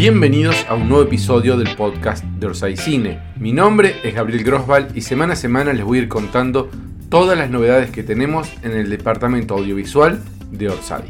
Bienvenidos a un nuevo episodio del podcast de Orsay Cine. Mi nombre es Gabriel Grosval y semana a semana les voy a ir contando todas las novedades que tenemos en el departamento audiovisual de Orsay.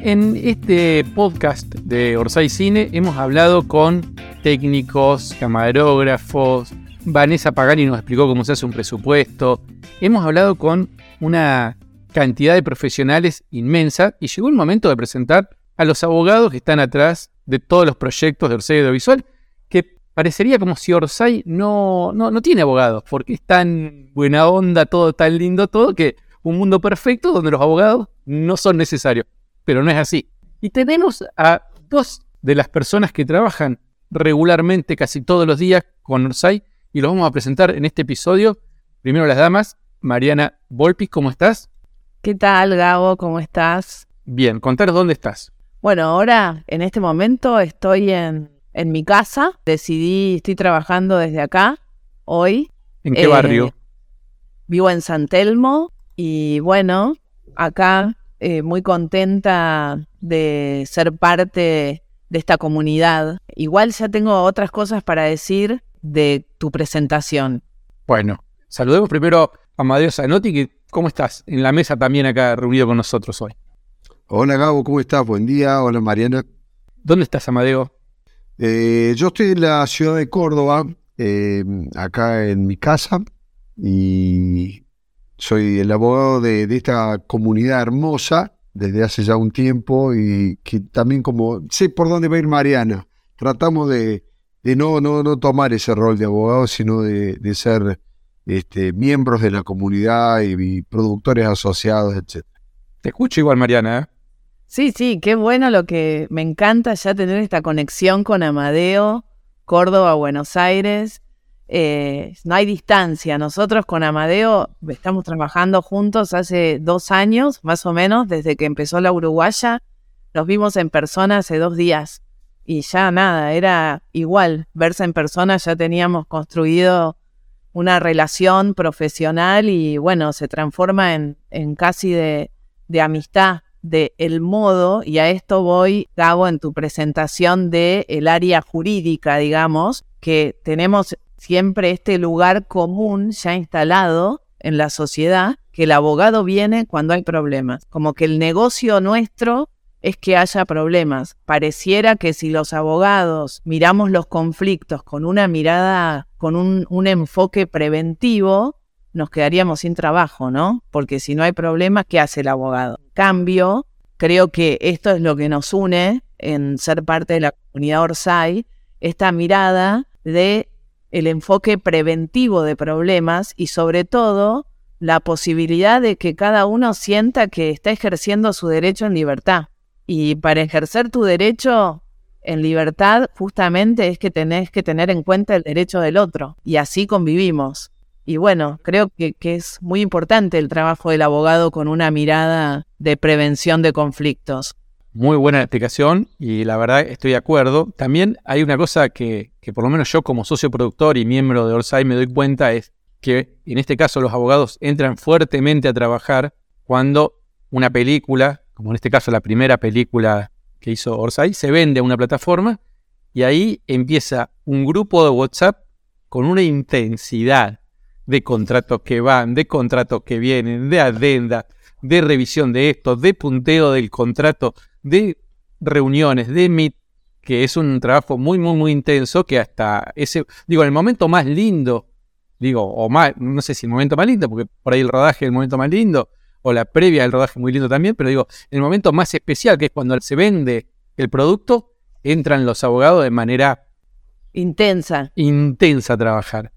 En este podcast de Orsay Cine hemos hablado con técnicos, camarógrafos, Vanessa Pagani nos explicó cómo se hace un presupuesto, hemos hablado con una cantidad de profesionales inmensa y llegó el momento de presentar a los abogados que están atrás de todos los proyectos de Orsay Audiovisual, que parecería como si Orsay no, no, no tiene abogados, porque es tan buena onda, todo tan lindo, todo, que un mundo perfecto donde los abogados no son necesarios. Pero no es así. Y tenemos a dos de las personas que trabajan regularmente casi todos los días con Orsay y los vamos a presentar en este episodio. Primero las damas, Mariana Volpis, ¿cómo estás? ¿Qué tal, Gabo? ¿Cómo estás? Bien, contaros dónde estás. Bueno, ahora en este momento estoy en, en mi casa. Decidí, estoy trabajando desde acá, hoy. ¿En qué barrio? Eh, Vivo en San Telmo y bueno, acá eh, muy contenta de ser parte de esta comunidad. Igual ya tengo otras cosas para decir de tu presentación. Bueno, saludemos primero a Amadeo Zanotti, que ¿cómo estás? En la mesa también acá reunido con nosotros hoy. Hola Gabo, ¿cómo estás? Buen día. Hola Mariana. ¿Dónde estás, Amadeo? Eh, yo estoy en la ciudad de Córdoba, eh, acá en mi casa, y soy el abogado de, de, esta comunidad hermosa desde hace ya un tiempo y que también como sé por dónde va a ir Mariana. Tratamos de, de no, no, no tomar ese rol de abogado, sino de, de ser este, miembros de la comunidad y, y productores asociados, etc. Te escucho igual, Mariana. ¿eh? Sí, sí, qué bueno lo que me encanta ya tener esta conexión con Amadeo, Córdoba, Buenos Aires. Eh, no hay distancia. Nosotros con Amadeo estamos trabajando juntos hace dos años, más o menos, desde que empezó la Uruguaya. Nos vimos en persona hace dos días y ya nada, era igual. Verse en persona ya teníamos construido una relación profesional y bueno, se transforma en, en casi de, de amistad de el modo, y a esto voy, Gabo, en tu presentación de el área jurídica, digamos, que tenemos siempre este lugar común ya instalado en la sociedad, que el abogado viene cuando hay problemas, como que el negocio nuestro es que haya problemas. Pareciera que si los abogados miramos los conflictos con una mirada, con un, un enfoque preventivo, nos quedaríamos sin trabajo, ¿no? Porque si no hay problema, ¿qué hace el abogado? Cambio, creo que esto es lo que nos une en ser parte de la comunidad Orsay, esta mirada de el enfoque preventivo de problemas y sobre todo la posibilidad de que cada uno sienta que está ejerciendo su derecho en libertad. Y para ejercer tu derecho en libertad justamente es que tenés que tener en cuenta el derecho del otro y así convivimos. Y bueno, creo que, es muy importante el trabajo del abogado con una mirada de prevención de conflictos. Muy buena explicación y la verdad estoy de acuerdo. También hay una cosa que, que por lo menos yo como socio productor y miembro de Orsay me doy cuenta es que en este caso los abogados entran fuertemente a trabajar cuando una película, como en este caso la primera película que hizo Orsay, se vende a una plataforma y ahí empieza un grupo de WhatsApp con una intensidad de contratos que van, de contratos que vienen, de adenda, de revisión de esto, de punteo del contrato, de reuniones, de meet, que es un trabajo muy, muy, muy intenso que hasta ese, digo, en el momento más lindo, digo, o más, no sé si el momento más lindo, porque por ahí el rodaje es el momento más lindo, o la previa del rodaje muy lindo también, pero digo, en el momento más especial, que es cuando se vende el producto, entran los abogados de manera intensa. Intensa a trabajar.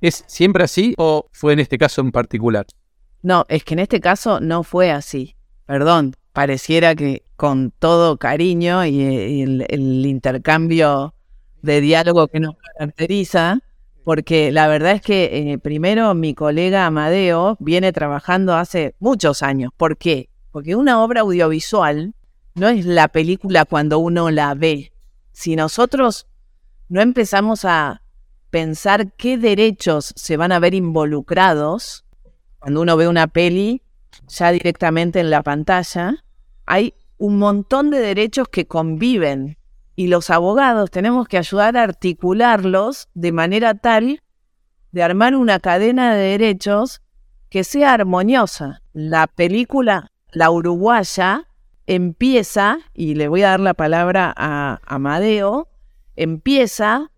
¿Es siempre así o fue en este caso en particular? No, es que en este caso no fue así. Perdón, pareciera que con todo cariño y, el, el, intercambio de diálogo que nos caracteriza, porque la verdad es que eh, primero mi colega Amadeo viene trabajando hace muchos años. ¿Por qué? Porque una obra audiovisual no es la película cuando uno la ve. Si nosotros no empezamos a pensar qué derechos se van a ver involucrados cuando uno ve una peli ya directamente en la pantalla, hay un montón de derechos que conviven y los abogados tenemos que ayudar a articularlos de manera tal de armar una cadena de derechos que sea armoniosa. La película La Uruguaya empieza, y le voy a dar la palabra a Amadeo, empieza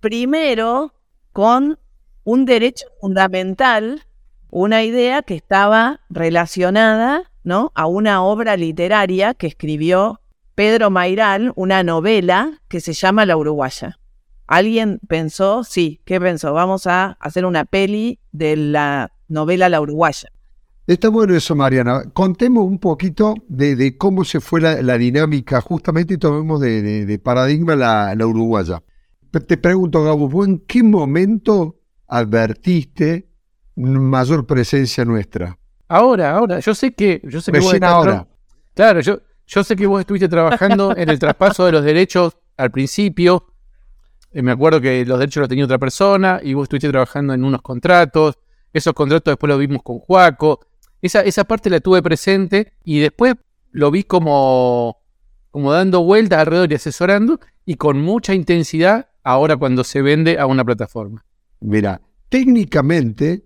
primero con un derecho fundamental, una idea que estaba relacionada ¿no? a una obra literaria que escribió Pedro Mairal una novela que se llama La Uruguaya. ¿Alguien pensó? Sí, ¿qué pensó? Vamos a hacer una peli de la novela La Uruguaya. Está bueno eso, Mariana. Contemos un poquito de, cómo se fue la, dinámica, justamente y tomemos de, paradigma la, uruguaya. Te pregunto, Gabo, en qué momento advertiste mayor presencia nuestra? Ahora, ahora. Yo sé que. Yo sé que ahora. Claro, yo, yo sé que vos estuviste trabajando en el traspaso de los derechos al principio. Eh, me acuerdo que los derechos los tenía otra persona y vos estuviste trabajando en unos contratos. Esos contratos después los vimos con Juaco. Esa, esa parte la tuve presente y después lo vi como, como dando vueltas alrededor y asesorando y con mucha intensidad ahora cuando se vende a una plataforma. Mira, técnicamente.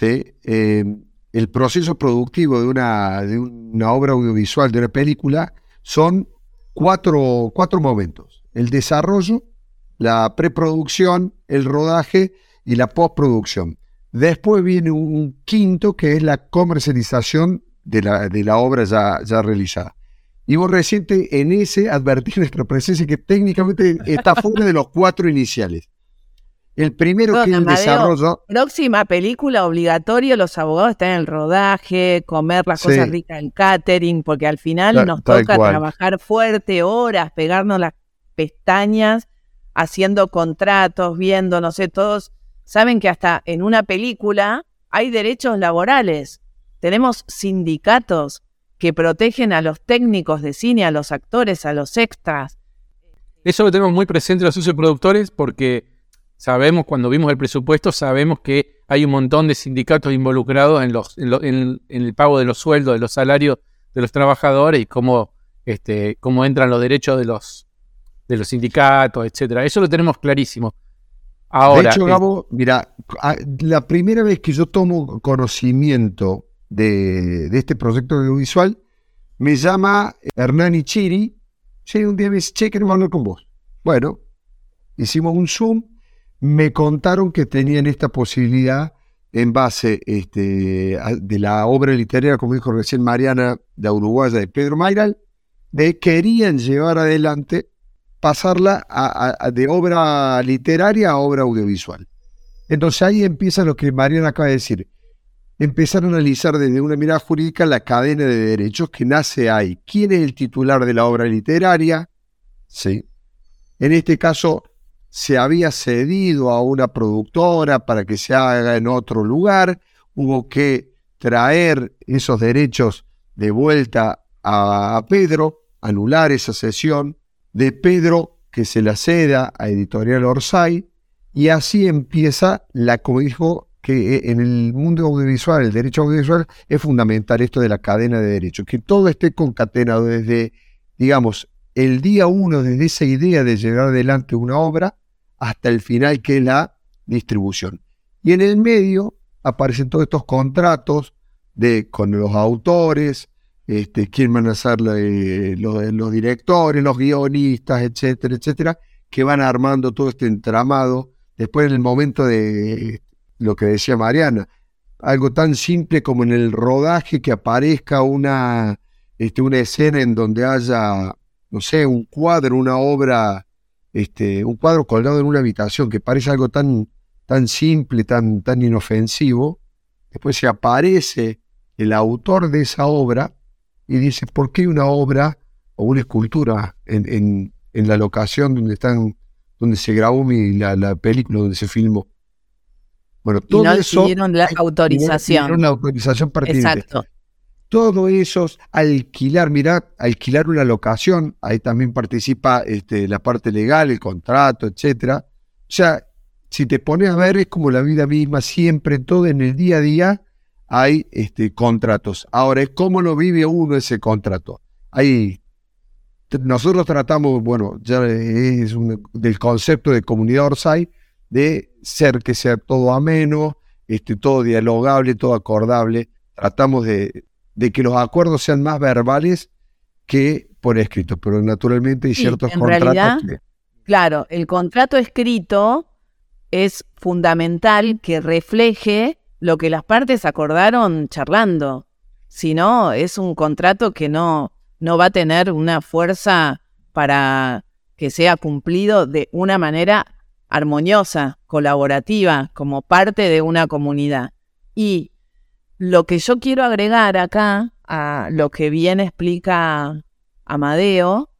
Eh, el proceso productivo de una, de una obra audiovisual, de una película, son cuatro, cuatro momentos. El desarrollo, la preproducción, el rodaje y la postproducción. Después viene un quinto que es la comercialización de la, de la obra ya, ya realizada. Y vos reciente en ese advertir nuestra presencia que técnicamente está fuera de los cuatro iniciales. El primero que es el desarrollo. Próxima película obligatorio, los abogados están en el rodaje, comer las cosas ricas en catering, porque al final nos toca trabajar fuerte, horas, pegarnos las pestañas, haciendo contratos, viendo, no sé, todos saben que hasta en una película hay derechos laborales. Tenemos sindicatos que protegen a los técnicos de cine, a los actores, a los extras. Eso lo tenemos muy presente los productores porque Sabemos, cuando vimos el presupuesto, sabemos que hay un montón de sindicatos involucrados en, los, en, el pago de los sueldos, de los salarios de los trabajadores y cómo, este, cómo entran los derechos de los, de los sindicatos, etcétera. Eso lo tenemos clarísimo. Ahora, de hecho, Gabo, mira, la primera vez que yo tomo conocimiento de, este proyecto audiovisual, me llama Hernán Ichiri. Sí, un día me dice, che, queremos hablar con vos. Bueno, hicimos un Zoom me contaron que tenían esta posibilidad en base este, de la obra literaria, como dijo recién Mariana, de Uruguaya, de Pedro Mayral, de querían llevar adelante, pasarla de obra literaria a obra audiovisual. Entonces ahí empieza lo que Mariana acaba de decir. Empezar a analizar desde una mirada jurídica la cadena de derechos que nace ahí. ¿Quién es el titular de la obra literaria? Sí. En este caso, se había cedido a una productora para que se haga en otro lugar, hubo que traer esos derechos de vuelta a, Pedro, anular esa sesión, de Pedro que se la ceda a Editorial Orsay, y así empieza la, como dijo, que en el mundo audiovisual, el derecho audiovisual, es fundamental esto de la cadena de derechos, que todo esté concatenado desde, digamos, el día uno, desde esa idea de llevar adelante una obra, hasta el final que es la distribución. Y en el medio aparecen todos estos contratos de, con los autores, este, quién van a ser eh, los, directores, los guionistas, etcétera, etcétera, que van armando todo este entramado. Después en el momento de lo que decía Mariana, algo tan simple como en el rodaje que aparezca una, este, una escena en donde haya, no sé, un cuadro, una obra este, un cuadro colgado en una habitación que parece algo tan, tan simple, tan, tan inofensivo, después se aparece el autor de esa obra y dice, ¿por qué una obra o una escultura en, la locación donde están, donde se grabó la, película, donde se filmó? Bueno, todo y no eso. la autorización. la autorización Exacto todo eso, alquilar, mira, alquilar una locación, ahí también participa este, la parte legal, el contrato, etcétera. O sea, si te pones a ver, es como la vida misma, siempre, todo en el día a día hay este, contratos. Ahora, es cómo lo vive uno ese contrato. Hay nosotros tratamos, bueno, ya es del concepto de comunidad Orsay, de ser que sea todo ameno, este, todo dialogable, todo acordable. Tratamos de, que los acuerdos sean más verbales que por escrito, pero naturalmente hay ciertos contratos. Claro, el contrato escrito es fundamental que refleje lo que las partes acordaron charlando. Si no, es un contrato que no, no va a tener una fuerza para que sea cumplido de una manera armoniosa, colaborativa, como parte de una comunidad. Y lo que yo quiero agregar acá a lo que bien explica Amadeo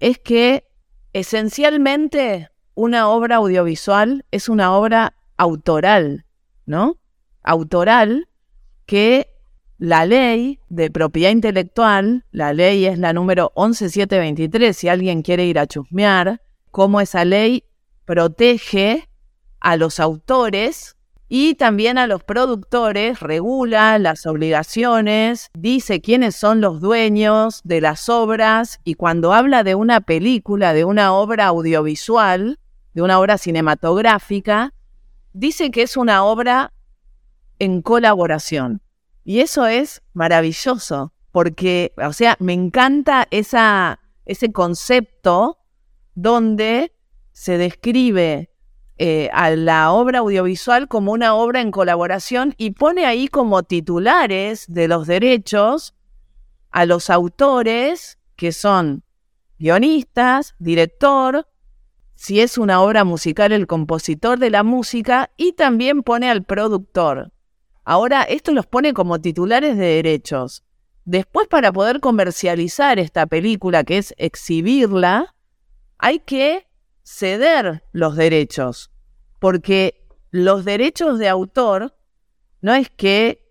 es que esencialmente una obra audiovisual es una obra autoral, ¿no? Autoral que la ley de propiedad intelectual, la ley es la número 11723, si alguien quiere ir a chusmear, cómo esa ley protege a los autores y también a los productores, regula las obligaciones, dice quiénes son los dueños de las obras y cuando habla de una película, de una obra audiovisual, de una obra cinematográfica, dice que es una obra en colaboración. Y eso es maravilloso, porque, o sea, me encanta ese concepto donde se describe eh, a la obra audiovisual como una obra en colaboración y pone ahí como titulares de los derechos a los autores que son guionistas, director, si es una obra musical el compositor de la música y también pone al productor. Ahora, esto los pone como titulares de derechos. Después, para poder comercializar esta película, que es exhibirla, hay que ceder los derechos. Porque los derechos de autor no es que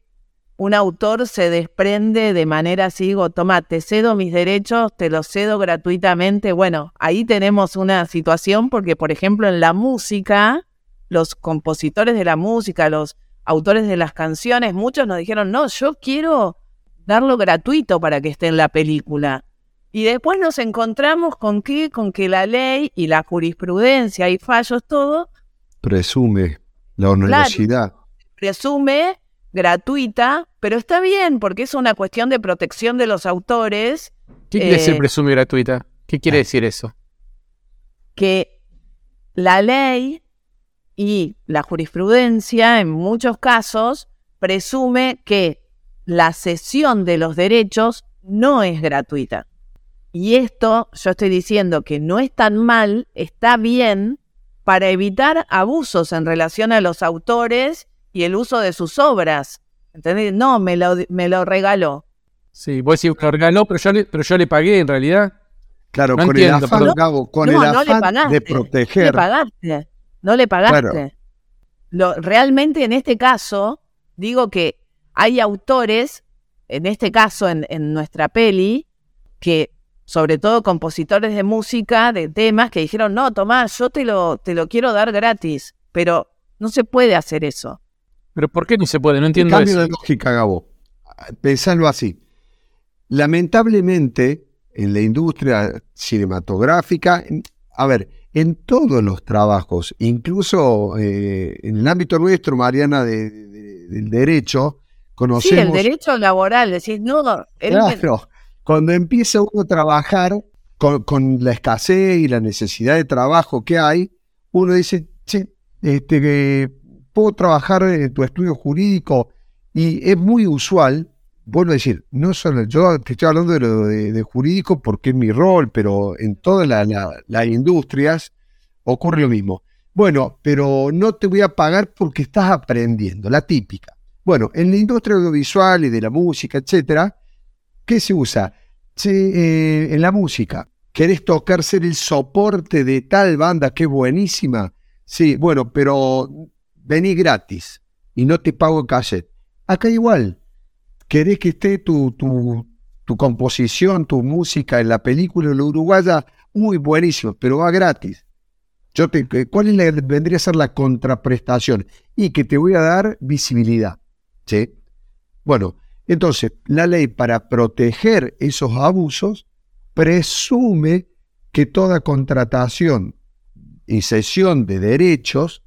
un autor se desprende de manera así, digo, toma, te cedo mis derechos, te los cedo gratuitamente. Bueno, ahí tenemos una situación porque, por ejemplo, en la música, los compositores de la música, los autores de las canciones, muchos nos dijeron, no, yo quiero darlo gratuito para que esté en la película. Y después nos encontramos con que, con que la ley y la jurisprudencia y fallos, todo. Presume la onerosidad. presume gratuita, pero está bien porque es una cuestión de protección de los autores. ¿Qué quiere decir eh, presume gratuita? ¿Qué quiere ah. decir eso? Que la ley y la jurisprudencia, en muchos casos, presume que la cesión de los derechos no es gratuita. Y esto, yo estoy diciendo que no es tan mal, está bien para evitar abusos en relación a los autores y el uso de sus obras. ¿Entendés? No, me lo, me lo regaló. Sí, vos decís que lo regaló, pero yo, le, pero yo le pagué en realidad. Claro, con el afán, con el afán de proteger. No le pagaste. No le pagaste. Lo, realmente en este caso, digo que hay autores, en este caso en, en nuestra peli, que sobre todo compositores de música, de temas, que dijeron, no, Tomás, yo te lo, te lo quiero dar gratis, pero no se puede hacer eso. ¿Pero por qué no se puede? No entiendo cambio de lógica, Gabo. Pensarlo así. Lamentablemente, en la industria cinematográfica, a ver, en todos los trabajos, incluso eh, en el ámbito nuestro, Mariana, del derecho, conocemos... Sí, el derecho laboral, decís, no... Claro, cuando empieza uno a trabajar con, la escasez y la necesidad de trabajo que hay, uno dice, che, este, puedo trabajar en tu estudio jurídico y es muy usual, a decir, no solo yo te estoy hablando de lo de, jurídico porque es mi rol, pero en todas las industrias ocurre lo mismo. Bueno, pero no te voy a pagar porque estás aprendiendo, la típica. Bueno, en la industria audiovisual y de la música, etcétera, ¿qué se usa? Eh, en la música, ¿querés tocar ser el soporte de tal banda que es buenísima? Sí, bueno, pero vení gratis y no te pago cassette. Acá igual, querés que esté tu, tu, tu composición, tu música en la película la uruguaya, muy buenísimo, pero va gratis. Yo te, ¿Cuál es la, vendría a ser la contraprestación? Y que te voy a dar visibilidad. Bueno, entonces, la ley para proteger esos abusos presume que toda contratación y cesión de derechos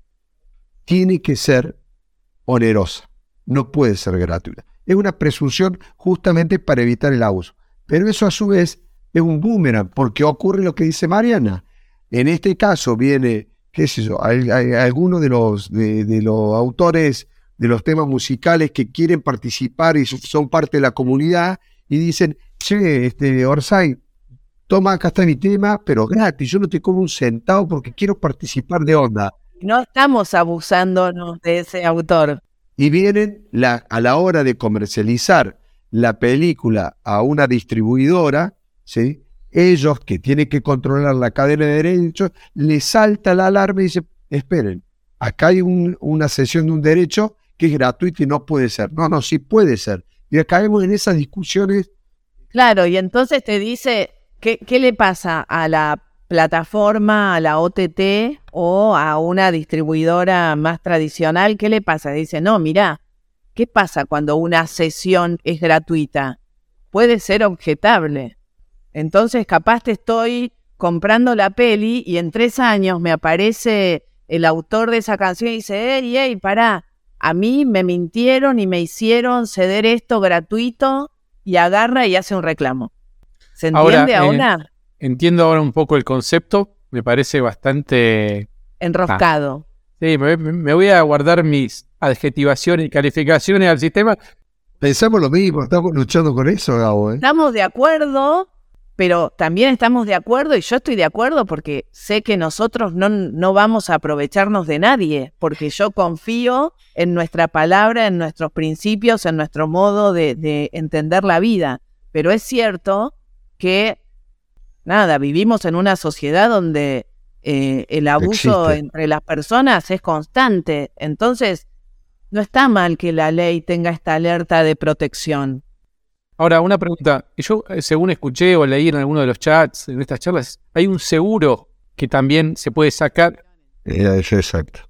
tiene que ser onerosa, no puede ser gratuita. Es una presunción justamente para evitar el abuso. Pero eso a su vez es un boomerang, porque ocurre lo que dice Mariana. En este caso viene, qué sé yo, alguno de los, de, los autores de los temas musicales que quieren participar y son parte de la comunidad y dicen, che, este, Orsay, toma, acá está mi tema, pero gratis, yo no te como un centavo porque quiero participar de onda. No estamos abusándonos de ese autor. Y vienen la, a la hora de comercializar la película a una distribuidora, ¿sí? ellos que tienen que controlar la cadena de derechos, les salta la alarma y dicen, esperen, acá hay una sesión de un derecho que es gratuito y no puede ser. No, no, sí puede ser. Y caemos en esas discusiones. Claro, y entonces te dice, ¿qué, qué le pasa a la plataforma, a la OTT o a una distribuidora más tradicional, ¿qué le pasa? Dice, no, mira, ¿qué pasa cuando una sesión es gratuita? Puede ser objetable. Entonces, capaz te estoy comprando la peli y en tres años me aparece el autor de esa canción y dice, ey, ey, pará, a mí me mintieron y me hicieron ceder esto gratuito y agarra y hace un reclamo. ¿Se entiende ahora? entiendo ahora un poco el concepto, me parece bastante... Enroscado. Sí, me, voy a guardar mis adjetivaciones y calificaciones al sistema. Pensamos lo mismo, estamos luchando con eso, Gabo. ¿eh? Estamos de acuerdo, pero también estamos de acuerdo, y yo estoy de acuerdo porque sé que nosotros no, no vamos a aprovecharnos de nadie, porque yo confío en nuestra palabra, en nuestros principios, en nuestro modo de, de entender la vida. Pero es cierto que nada, vivimos en una sociedad donde eh, el abuso entre las personas es constante. Entonces, no está mal que la ley tenga esta alerta de protección. Ahora, una pregunta. Yo, eh, según escuché o leí en alguno de los chats, en estas charlas, hay un seguro que también se puede sacar. exacto.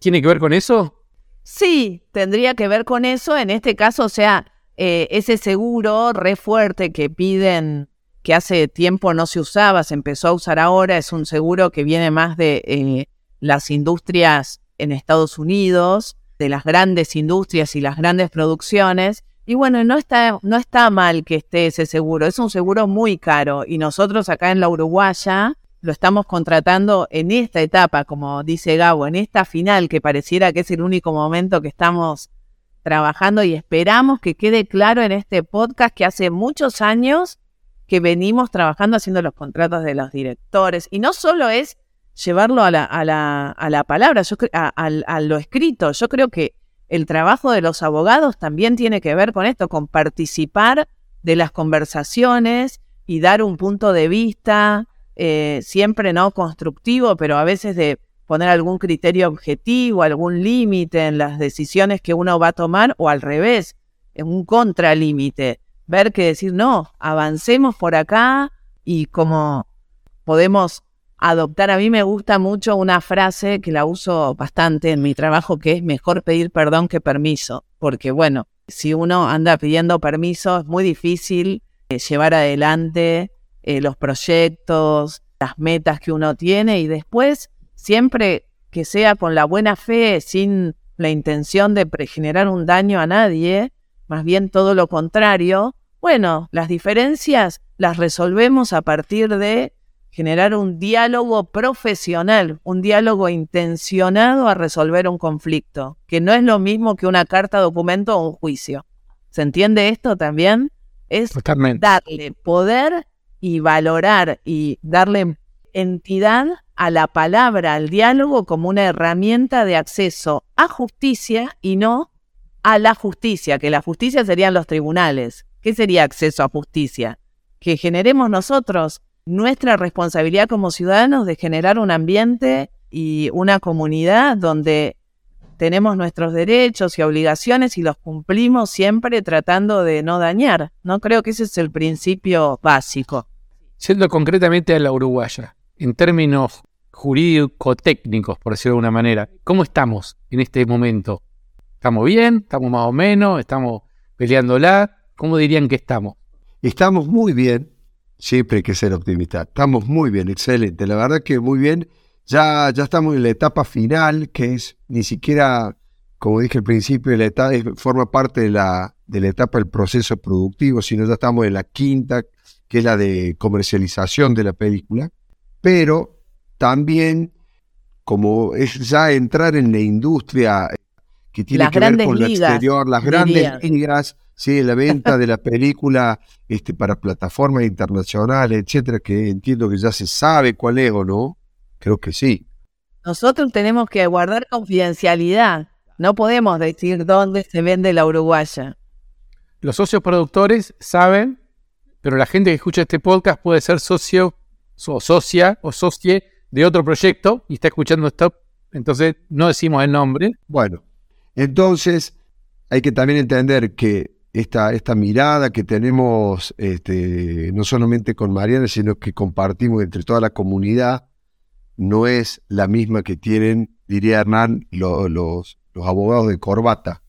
¿Tiene que ver con eso? Sí, tendría que ver con eso. En este caso, o sea, eh, ese seguro re fuerte que piden que hace tiempo no se usaba, se empezó a usar ahora, es un seguro que viene más de eh, las industrias en Estados Unidos, de las grandes industrias y las grandes producciones. Y bueno, no está, no está mal que esté ese seguro, es un seguro muy caro y nosotros acá en la Uruguaya lo estamos contratando en esta etapa, como dice Gabo, en esta final que pareciera que es el único momento que estamos trabajando y esperamos que quede claro en este podcast que hace muchos años que venimos trabajando haciendo los contratos de los directores. Y no solo es llevarlo a la, a la, a la palabra, yo, a, a, lo escrito. Yo creo que el trabajo de los abogados también tiene que ver con esto, con participar de las conversaciones y dar un punto de vista, eh, siempre no constructivo, pero a veces de poner algún criterio objetivo, algún límite en las decisiones que uno va a tomar, o al revés, en un contralímite. Ver que decir, no, avancemos por acá y como podemos adoptar. A mí me gusta mucho una frase que la uso bastante en mi trabajo, que es mejor pedir perdón que permiso, porque bueno, si uno anda pidiendo permiso es muy difícil eh, llevar adelante eh, los proyectos, las metas que uno tiene y después, siempre que sea con la buena fe, sin la intención de generar un daño a nadie, más bien todo lo contrario, bueno, las diferencias las resolvemos a partir de generar un diálogo profesional, un diálogo intencionado a resolver un conflicto, que no es lo mismo que una carta, documento o un juicio. ¿Se entiende esto también? Es darle poder y valorar y darle entidad a la palabra, al diálogo como una herramienta de acceso a justicia y no a la justicia, que la justicia serían los tribunales. ¿Qué sería acceso a justicia? Que generemos nosotros nuestra responsabilidad como ciudadanos de generar un ambiente y una comunidad donde tenemos nuestros derechos y obligaciones y los cumplimos siempre tratando de no dañar. No creo que ese es el principio básico. Siendo concretamente a la uruguaya, en términos jurídico-técnicos, por decirlo de alguna manera, ¿cómo estamos en este momento? ¿Estamos bien? ¿Estamos más o menos? ¿Estamos peleándola? ¿Cómo dirían que estamos? Estamos muy bien, siempre hay que ser optimista. Estamos muy bien, excelente. La verdad que muy bien. Ya, ya estamos en la etapa final, que es ni siquiera, como dije al principio, la etapa, forma parte de la, de la etapa del proceso productivo, sino ya estamos en la quinta, que es la de comercialización de la película. Pero también, como es ya entrar en la industria que tiene que ver con lo exterior, las grandes ligas, sí, la venta de la película este, para plataformas internacionales, etcétera, que entiendo que ya se sabe cuál es o no. Creo que sí. Nosotros tenemos que guardar confidencialidad. No podemos decir dónde se vende la uruguaya. Los socios productores saben, pero la gente que escucha este podcast puede ser socio o socia o socie de otro proyecto y está escuchando esto. Entonces no decimos el nombre. Bueno, entonces hay que también entender que esta, esta mirada que tenemos este, no solamente con Mariana, sino que compartimos entre toda la comunidad, no es la misma que tienen, diría Hernán, los, los abogados de corbata.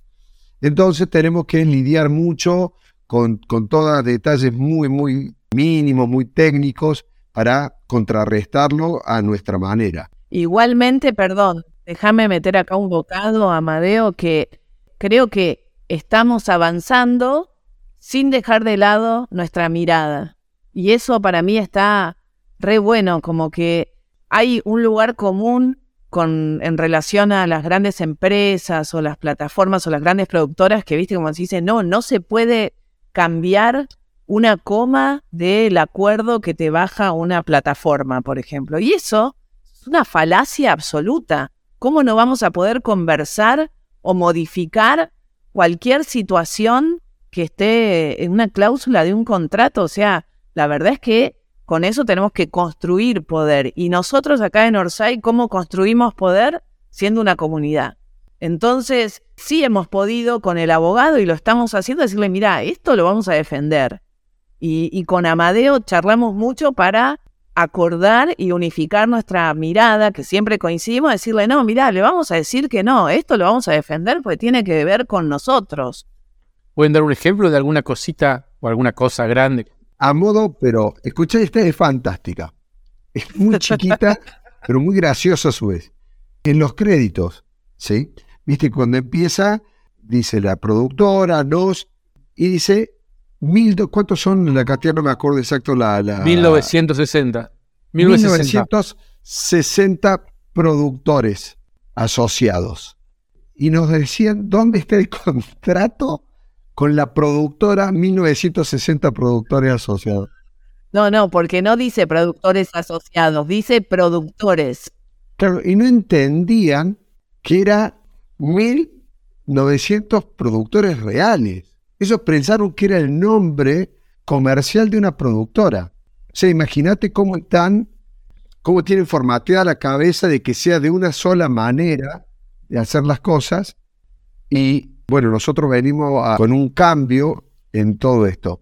Entonces tenemos que lidiar mucho con, con todos detalles muy, muy mínimos, muy técnicos, para contrarrestarlo a nuestra manera. Igualmente, perdón, déjame meter acá un bocado, Amadeo, que creo que estamos avanzando sin dejar de lado nuestra mirada. Y eso para mí está re bueno, como que hay un lugar común con, en relación a las grandes empresas o las plataformas o las grandes productoras que, viste, como se dice, no, no se puede cambiar una coma del acuerdo que te baja una plataforma, por ejemplo. Y eso es una falacia absoluta. ¿Cómo no vamos a poder conversar o modificar cualquier situación que esté en una cláusula de un contrato? O sea, la verdad es que con eso tenemos que construir poder. Y nosotros acá en Orsay, ¿cómo construimos poder? Siendo una comunidad. Entonces, sí hemos podido con el abogado, y lo estamos haciendo, decirle, mira, esto lo vamos a defender. Y, y con Amadeo charlamos mucho para acordar y unificar nuestra mirada, que siempre coincidimos, decirle, no, mira, le vamos a decir que no, esto lo vamos a defender porque tiene que ver con nosotros. ¿Pueden dar un ejemplo de alguna cosita o alguna cosa grande a modo, pero escucha, esta es fantástica. Es muy chiquita, pero muy graciosa a su vez. En los créditos, ¿sí? Viste, cuando empieza, dice la productora, nos, y dice, mil, ¿cuántos son la cantidad? No me acuerdo exacto la... la 1960. 1960 productores asociados. Y nos decían, ¿dónde está el contrato con la productora 1960 Productores Asociados. No, no, porque no dice productores asociados, dice productores. Claro, y no entendían que era 1900 productores reales. Ellos pensaron que era el nombre comercial de una productora. O sea, imagínate cómo están, cómo tienen formateada la cabeza de que sea de una sola manera de hacer las cosas y bueno, nosotros venimos con un cambio en todo esto.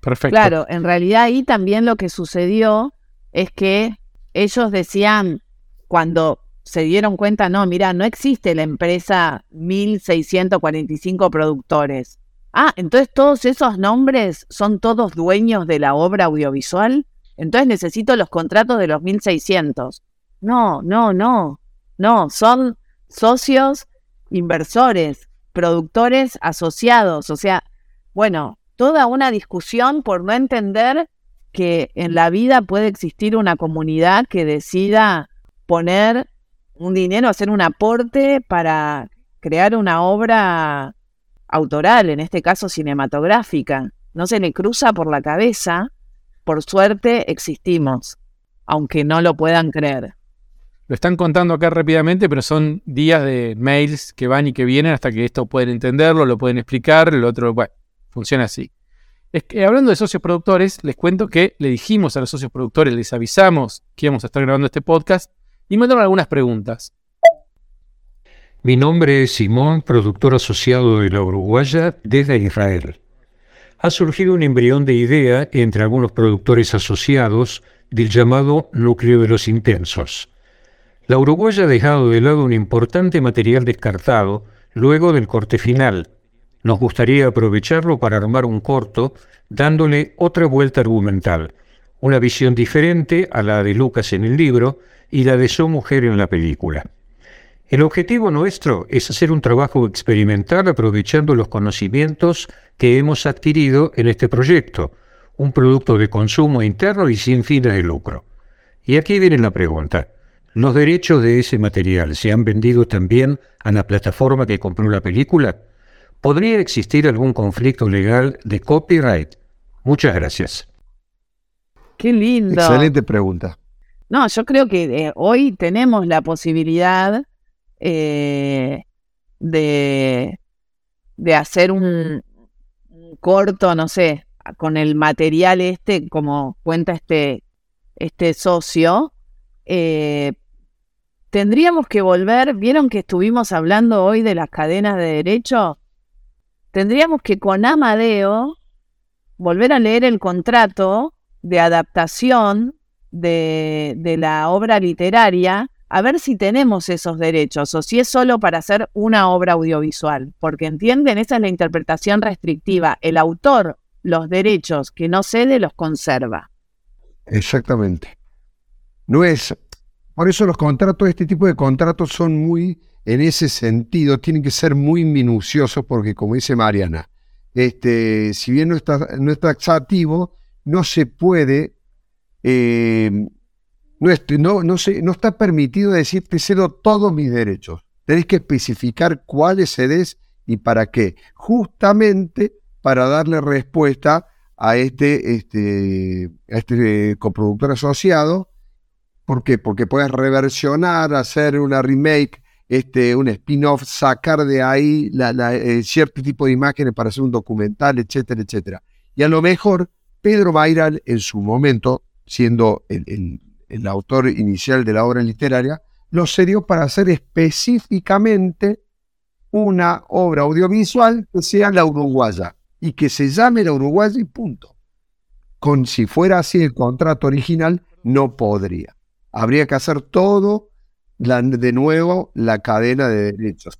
Perfecto. Claro, en realidad ahí también lo que sucedió es que ellos decían, cuando se dieron cuenta, no, mira, no existe la empresa 1645 productores. Ah, entonces todos esos nombres son todos dueños de la obra audiovisual. Entonces necesito los contratos de los 1600. No, no, no. No, son socios inversores productores asociados. O sea, bueno, toda una discusión por no entender que en la vida puede existir una comunidad que decida poner un dinero, hacer un aporte para crear una obra autoral, en este caso cinematográfica. No se le cruza por la cabeza, por suerte existimos, aunque no lo puedan creer. Lo están contando acá rápidamente, pero son días de mails que van y que vienen hasta que esto pueden entenderlo, lo pueden explicar, el otro, bueno, funciona así. Es que hablando de socios productores, les cuento que le dijimos a los socios productores, les avisamos que íbamos a estar grabando este podcast y mandaron algunas preguntas. Mi nombre es Simón, productor asociado de la Uruguaya desde Israel. Ha surgido un embrión de idea entre algunos productores asociados del llamado núcleo de los intensos la Uruguaya ha dejado de lado un importante material descartado luego del corte final. Nos gustaría aprovecharlo para armar un corto dándole otra vuelta argumental, una visión diferente a la de Lucas en el libro y la de su mujer en la película. El objetivo nuestro es hacer un trabajo experimental aprovechando los conocimientos que hemos adquirido en este proyecto, un producto de consumo interno y sin fines de lucro. Y aquí viene la pregunta. ¿Los derechos de ese material se han vendido también a la plataforma que compró la película? ¿Podría existir algún conflicto legal de copyright? Muchas gracias. Qué lindo. Excelente pregunta. No, yo creo que eh, hoy tenemos la posibilidad eh, de, de hacer un, corto, no sé, con el material este, como cuenta este, este socio, eh, tendríamos que volver, vieron que estuvimos hablando hoy de las cadenas de derecho, tendríamos que con Amadeo volver a leer el contrato de adaptación de, de la obra literaria, a ver si tenemos esos derechos o si es solo para hacer una obra audiovisual, porque entienden, esa es la interpretación restrictiva. El autor los derechos que no cede los conserva. Exactamente. No es. Por eso los contratos, este tipo de contratos son muy, en ese sentido, tienen que ser muy minuciosos porque, como dice Mariana, este, si bien no está, no está no se puede, eh, no, está permitido decirte cedo todos mis derechos. Tenéis que especificar cuáles cedes y para qué. Justamente para darle respuesta a este, este, este coproductor asociado. ¿Por qué? Porque puedes reversionar, hacer una remake, este, un spin-off, sacar de ahí eh, cierto tipo de imágenes para hacer un documental, etcétera, etcétera. Y a lo mejor Pedro Mayral, en su momento, siendo el autor inicial de la obra literaria, lo cedió para hacer específicamente una obra audiovisual que sea la uruguaya y que se llame la uruguaya y punto. Con si fuera así el contrato original, no podría. Habría que hacer todo de nuevo la cadena de derechos.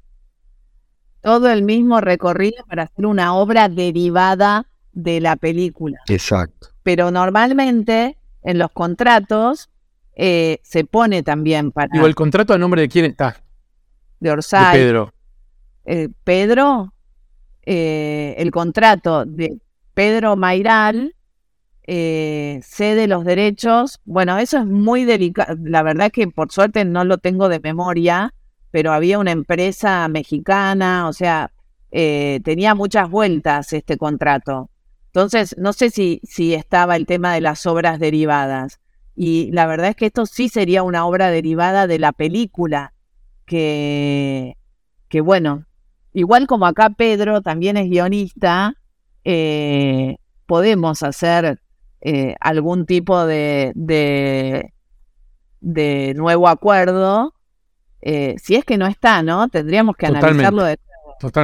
Todo el mismo recorrido para hacer una obra derivada de la película. Exacto. Pero normalmente en los contratos eh, se pone también para. Digo, el contrato a nombre de quién está. De Orsay. De Pedro. Eh, Pedro eh, el contrato de Pedro Mairal eh, cede los derechos. Bueno, eso es muy delicado. La verdad que por suerte no lo tengo de memoria, pero había una empresa mexicana, o sea, tenía muchas vueltas este contrato. Entonces, no sé si, si estaba el tema de las obras derivadas. Y la verdad es que esto sí sería una obra derivada de la película, que, que bueno, igual como acá Pedro también es guionista, eh, podemos hacer eh, algún tipo de, de, nuevo acuerdo. Eh, si es que no está, ¿no? Tendríamos que analizarlo de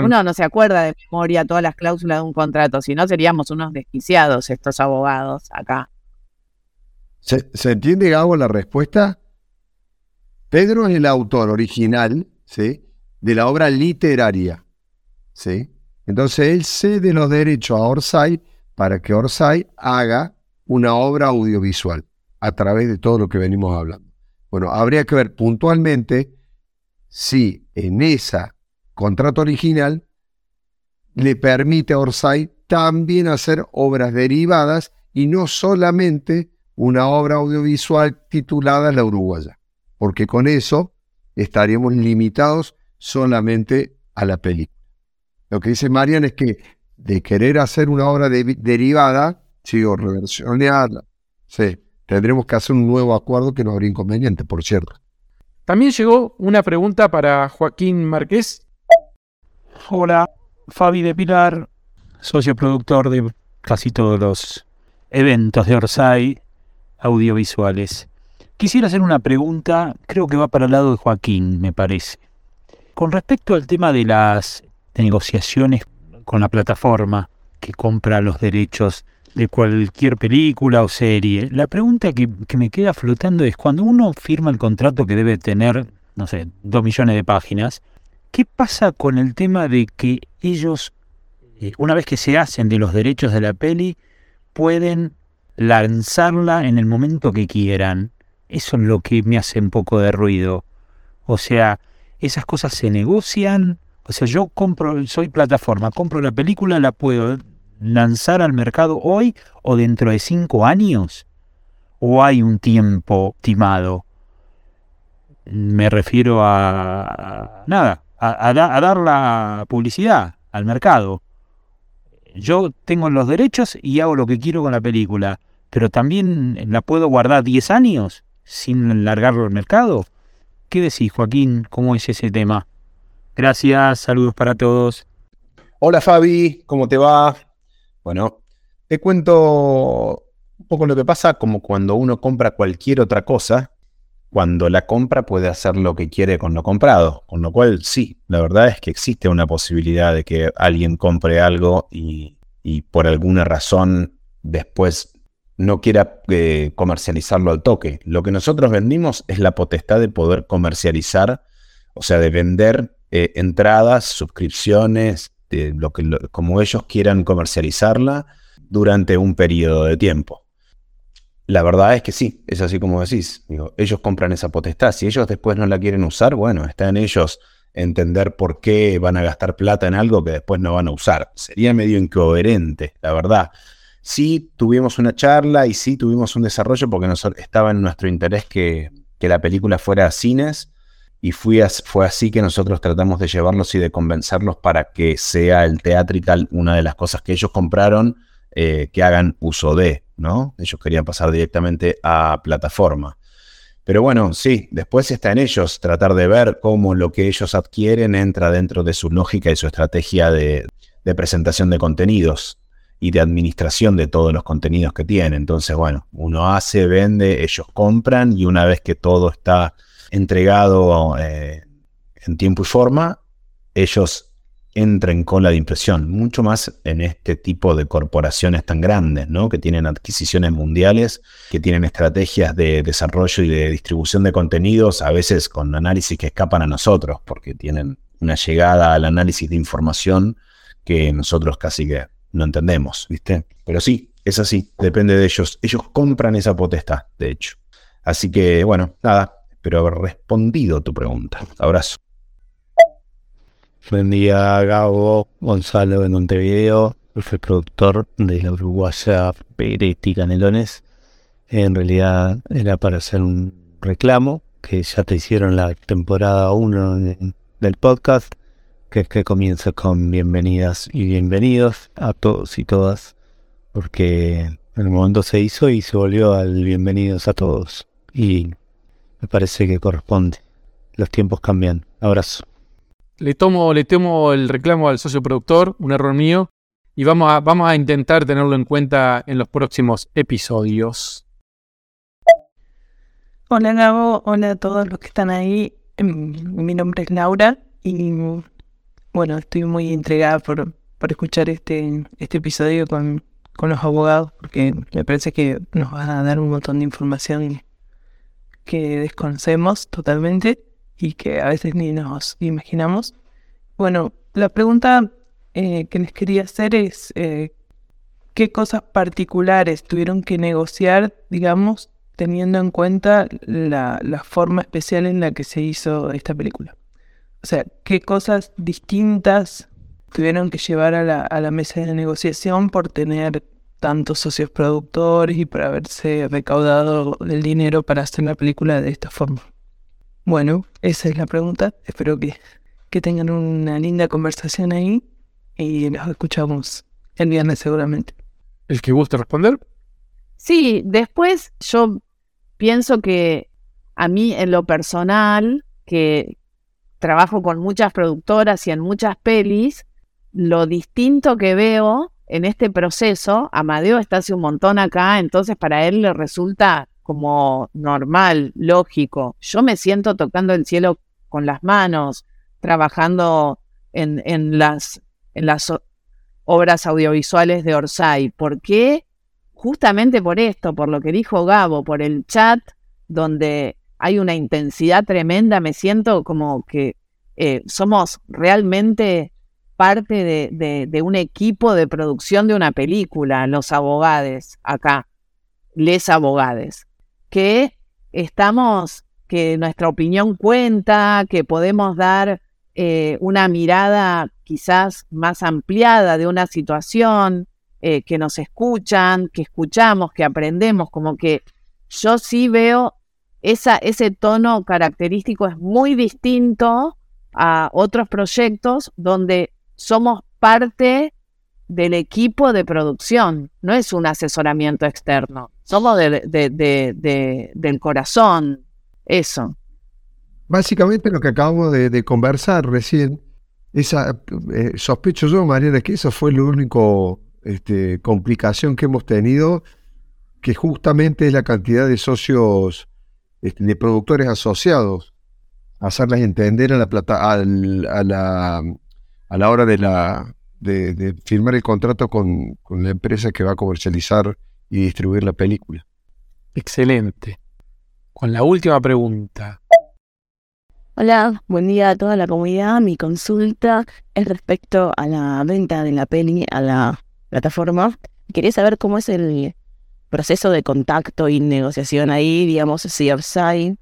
Uno no se acuerda de memoria todas las cláusulas de un contrato, si no seríamos unos desquiciados estos abogados acá. ¿Se, ¿se entiende, Gabo, la respuesta? Pedro es el autor original, ¿sí? de la obra literaria. ¿sí? Entonces él cede los derechos a Orsay para que Orsay haga una obra audiovisual a través de todo lo que venimos hablando. Bueno, habría que ver puntualmente si en esa contrato original le permite a Orsay también hacer obras derivadas y no solamente una obra audiovisual titulada La Uruguaya, porque con eso estaríamos limitados solamente a la película. Lo que dice Marian es que de querer hacer una obra derivada, sí, o reversionarla, sí, tendremos que hacer un nuevo acuerdo que no habría inconveniente, por cierto. También llegó una pregunta para Joaquín Márquez. Hola, Fabi de Pilar, socio productor de casi todos los eventos de Orsay audiovisuales. Quisiera hacer una pregunta, creo que va para el lado de Joaquín, me parece. Con respecto al tema de las negociaciones con la plataforma que compra los derechos de cualquier película o serie, la pregunta que, que me queda flotando es cuando uno firma el contrato que debe tener, no sé, dos millones de páginas, ¿qué pasa con el tema de que ellos eh, una vez que se hacen de los derechos de la peli, pueden lanzarla en el momento que quieran. Eso es lo que me hace un poco de ruido. O sea, esas cosas se negocian. O sea, yo compro, soy plataforma, compro la película, la puedo lanzar al mercado hoy o dentro de cinco años. ¿O hay un tiempo estimado? Me refiero a, nada, a, dar la publicidad al mercado. Yo tengo los derechos y hago lo que quiero con la película, pero también la puedo guardar 10 años sin largarlo al mercado. ¿Qué decís, Joaquín? ¿Cómo es ese tema? Gracias, saludos para todos. Hola Fabi, ¿cómo te va? Bueno, te cuento un poco lo que pasa como cuando uno compra cualquier otra cosa, cuando la compra puede hacer lo que quiere con lo comprado, con lo cual sí, la verdad es que existe una posibilidad de que alguien compre algo y, por alguna razón después no quiera eh, comercializarlo al toque. Lo que nosotros vendimos es la potestad de poder comercializar, o sea, de vender eh, entradas, suscripciones, de lo que, como ellos quieran comercializarla durante un periodo de tiempo. La verdad es que sí, es así como decís. Ellos compran esa potestad. Si ellos después no la quieren usar, bueno, está en ellos entender por qué van a gastar plata en algo que después no van a usar. Sería medio incoherente, la verdad. Sí tuvimos una charla y sí tuvimos un desarrollo porque estaba en nuestro interés que, que la película fuera a cines y fue así que nosotros tratamos de llevarlos y de convencerlos para que sea el teatrical una de las cosas que ellos compraron eh, que hagan uso de, ¿no? Ellos querían pasar directamente a plataforma. Pero bueno, sí, después está en ellos tratar de ver cómo lo que ellos adquieren entra dentro de su lógica y su estrategia de, presentación de contenidos y de administración de todos los contenidos que tienen. Entonces, bueno, uno hace, vende, ellos compran y una vez que todo está entregado eh, en tiempo y forma, ellos entren con la de impresión, mucho más en este tipo de corporaciones tan grandes, ¿no? que tienen adquisiciones mundiales, que tienen estrategias de desarrollo y de distribución de contenidos, a veces con análisis que escapan a nosotros, porque tienen una llegada al análisis de información que nosotros casi que no entendemos, ¿viste? Pero sí, es así, depende de ellos. Ellos compran esa potestad, de hecho. Así que, bueno, nada, espero haber respondido tu pregunta. Abrazo. Buen día, Gabo Gonzalo de Montevideo, el productor de la uruguaya Peretti Canelones. En realidad era para hacer un reclamo que ya te hicieron la temporada 1 del podcast, que es que comienza con bienvenidas y bienvenidos a todos y todas, porque en el momento se hizo y se volvió al bienvenidos a todos. Y me parece que corresponde. Los tiempos cambian. Abrazo le tomo, le tomo el reclamo al socio productor, un error mío, y vamos a, vamos a intentar tenerlo en cuenta en los próximos episodios. Hola Gabo, hola a todos los que están ahí. Em, mi nombre es Laura y bueno, estoy muy entregada por, por escuchar este, este episodio con, con los abogados porque me parece que nos va a dar un montón de información que desconocemos totalmente y que a veces ni nos imaginamos. Bueno, la pregunta eh, que les quería hacer es, eh, ¿qué cosas particulares tuvieron que negociar, digamos, teniendo en cuenta la, forma especial en la que se hizo esta película? O sea, ¿qué cosas distintas tuvieron que llevar a la, a la mesa de negociación por tener tantos socios productores y por haberse recaudado el dinero para hacer la película de esta forma? Bueno, esa es la pregunta. Espero que, que tengan una linda conversación ahí y nos escuchamos el viernes seguramente. ¿El que guste responder? Sí, después yo pienso que a mí en lo personal, que trabajo con muchas productoras y en muchas pelis, lo distinto que veo en este proceso, Amadeo está hace un montón acá, entonces para él le resulta como normal, lógico. Yo me siento tocando el cielo con las manos, trabajando en, en las, en las obras audiovisuales de Orsay. ¿Por qué? Justamente por esto, por lo que dijo Gabo, por el chat, donde hay una intensidad tremenda, me siento como que eh, somos realmente parte de, un equipo de producción de una película, los abogados acá, les abogades, que estamos, que nuestra opinión cuenta, que podemos dar eh, una mirada quizás más ampliada de una situación, eh, que nos escuchan, que escuchamos, que aprendemos, como que yo sí veo esa, ese tono característico es muy distinto a otros proyectos donde somos parte del equipo de producción, no es un asesoramiento externo, somos de- de- de- del corazón, eso. Básicamente lo que acabamos de, conversar recién, eh, sospecho yo, Mariana, que esa fue la única este, complicación que hemos tenido, que justamente es la cantidad de socios, este, de productores asociados, hacerles entender a la plata, al- a la, a la hora de la de, de firmar el contrato con, con la empresa que va a comercializar y distribuir la película. Excelente. Con la última pregunta. Hola, buen día a toda la comunidad. Mi consulta es respecto a la venta de la peli a la plataforma. Quería saber cómo es el proceso de contacto y negociación ahí, digamos, si Upside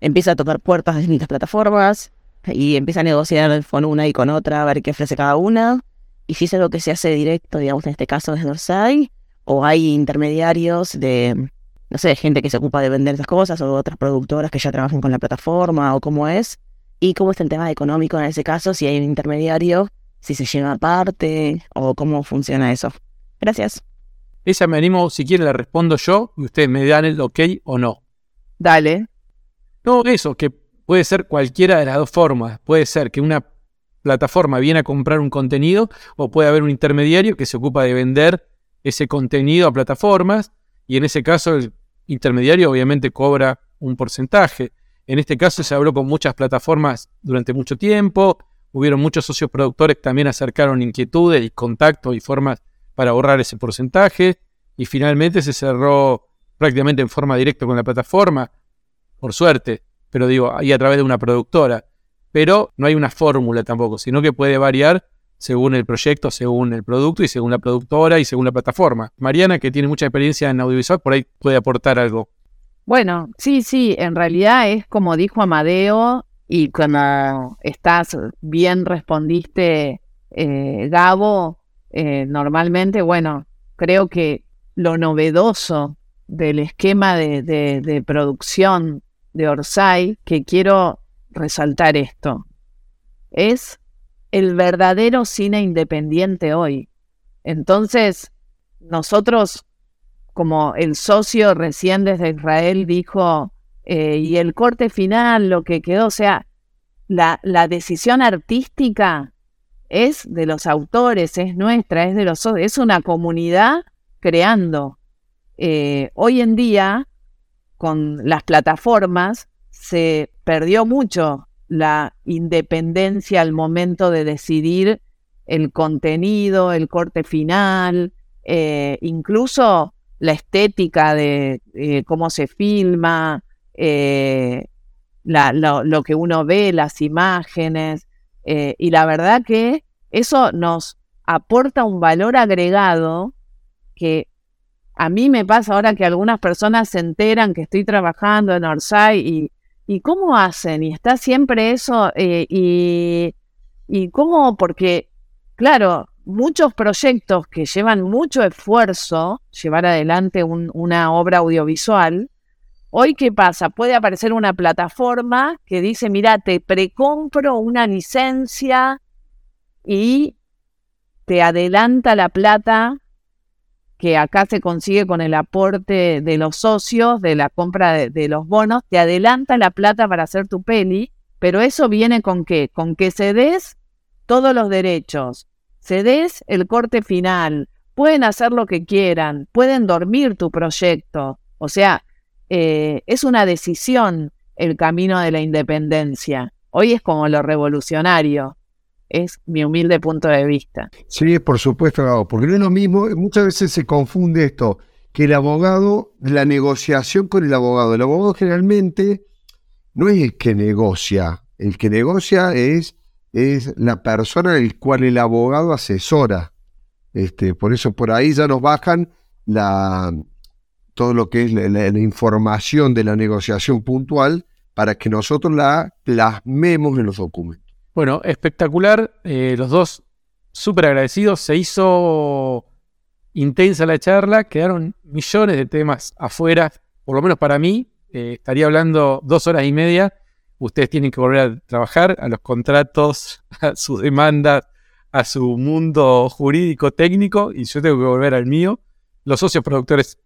empieza a tocar puertas de distintas plataformas y empieza a negociar con una y con otra, a ver qué ofrece cada una. Y si es algo que se hace directo, digamos, en este caso desde Upside, o hay intermediarios de no sé, gente que se ocupa de vender esas cosas o otras productoras que ya trabajan con la plataforma o cómo es. Y cómo está el tema económico en ese caso, si hay un intermediario, si se lleva aparte o cómo funciona eso. Gracias. Esa me animo, si quiere la respondo yo y ustedes me dan el ok o no. Dale. No, eso, que puede ser cualquiera de las dos formas. Puede ser que una plataforma viene a comprar un contenido o puede haber un intermediario que se ocupa de vender ese contenido a plataformas y en ese caso el intermediario obviamente cobra un porcentaje. En este caso se habló con muchas plataformas durante mucho tiempo, hubieron muchos socios productores que también acercaron inquietudes y contactos y formas para ahorrar ese porcentaje y finalmente se cerró prácticamente en forma directa con la plataforma, por suerte, pero digo, ahí a través de una productora. Pero no hay una fórmula tampoco, sino que puede variar según el proyecto, según el producto y según la productora y según la plataforma. Mariana, que tiene mucha experiencia en audiovisual, por ahí puede aportar algo. Bueno, sí, sí, en realidad es como dijo Amadeo y como estás bien respondiste, eh, Gabo, eh, normalmente, bueno, creo que lo novedoso del esquema de, producción de Orsay, que quiero resaltar esto, es el verdadero cine independiente hoy. Entonces, nosotros como el socio recién desde Israel dijo, eh, y el corte final, lo que quedó, o sea, la decisión artística es de los autores, es nuestra, es de los es una comunidad creando. Eh, hoy en día, con las plataformas, se perdió mucho la independencia al momento de decidir el contenido, el corte final, eh, incluso la estética de cómo se filma, eh, la- lo que uno ve, las imágenes. Eh, y la verdad que eso nos aporta un valor agregado que a mí me pasa ahora que algunas personas se enteran que estoy trabajando en Orsay y, y cómo hacen, y está siempre eso, eh, y, y cómo, porque, claro, muchos proyectos que llevan mucho esfuerzo llevar adelante un- una obra audiovisual, hoy qué pasa, puede aparecer una plataforma que dice, mira, te precompro una licencia y te adelanta la plata que acá se consigue con el aporte de los socios, de la compra de, los bonos, te adelanta la plata para hacer tu peli, pero eso viene con qué? Con que cedes todos los derechos, cedes el corte final, pueden hacer lo que quieran, pueden dormir tu proyecto, o sea, eh, es una decisión el camino de la independencia. Hoy es como lo revolucionario, es mi humilde punto de vista. Sí, por supuesto, porque no es lo mismo, muchas veces se confunde esto, que el abogado, la negociación con el abogado. El abogado generalmente no es el que negocia, el que negocia es es la persona en la cual el abogado asesora. Este, por eso por ahí ya nos bajan la, todo lo que es la, información de la negociación puntual para que nosotros la plasmemos en los documentos. Bueno, espectacular. eh, los dos súper agradecidos. Se hizo intensa la charla. Quedaron millones de temas afuera. Por lo menos para mí. eh, estaría hablando dos horas y media. Ustedes tienen que volver a trabajar a los contratos, a sus demandas, a su mundo jurídico técnico. Y yo tengo que volver al mío. Los socios productores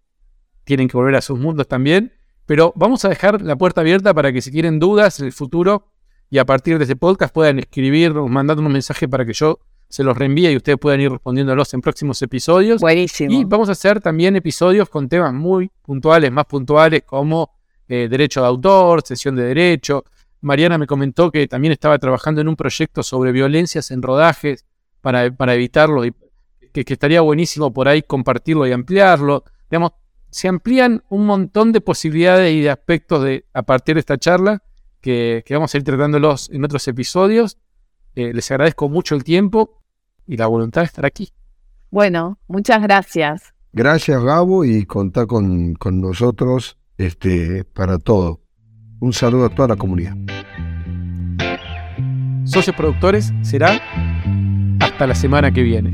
tienen que volver a sus mundos también. Pero vamos a dejar la puerta abierta para que si tienen dudas en el futuro y a partir de este podcast puedan escribirnos, mandando un mensaje para que yo se los reenvíe y ustedes puedan ir respondiéndolos en próximos episodios. Buenísimo. Y vamos a hacer también episodios con temas muy puntuales, más puntuales, como eh, derecho de autor, sesión de derecho. Mariana me comentó que también estaba trabajando en un proyecto sobre violencias en rodajes para, para evitarlo y que, que estaría buenísimo por ahí compartirlo y ampliarlo. Digamos, se amplían un montón de posibilidades y de aspectos de, a partir de esta charla que, que vamos a ir tratándolos en otros episodios. Eh, les agradezco mucho el tiempo y la voluntad de estar aquí. Bueno, muchas gracias. Gracias, Gabo, y contar con, con nosotros este, para todo. Un saludo a toda la comunidad. Socios productores será hasta la semana que viene.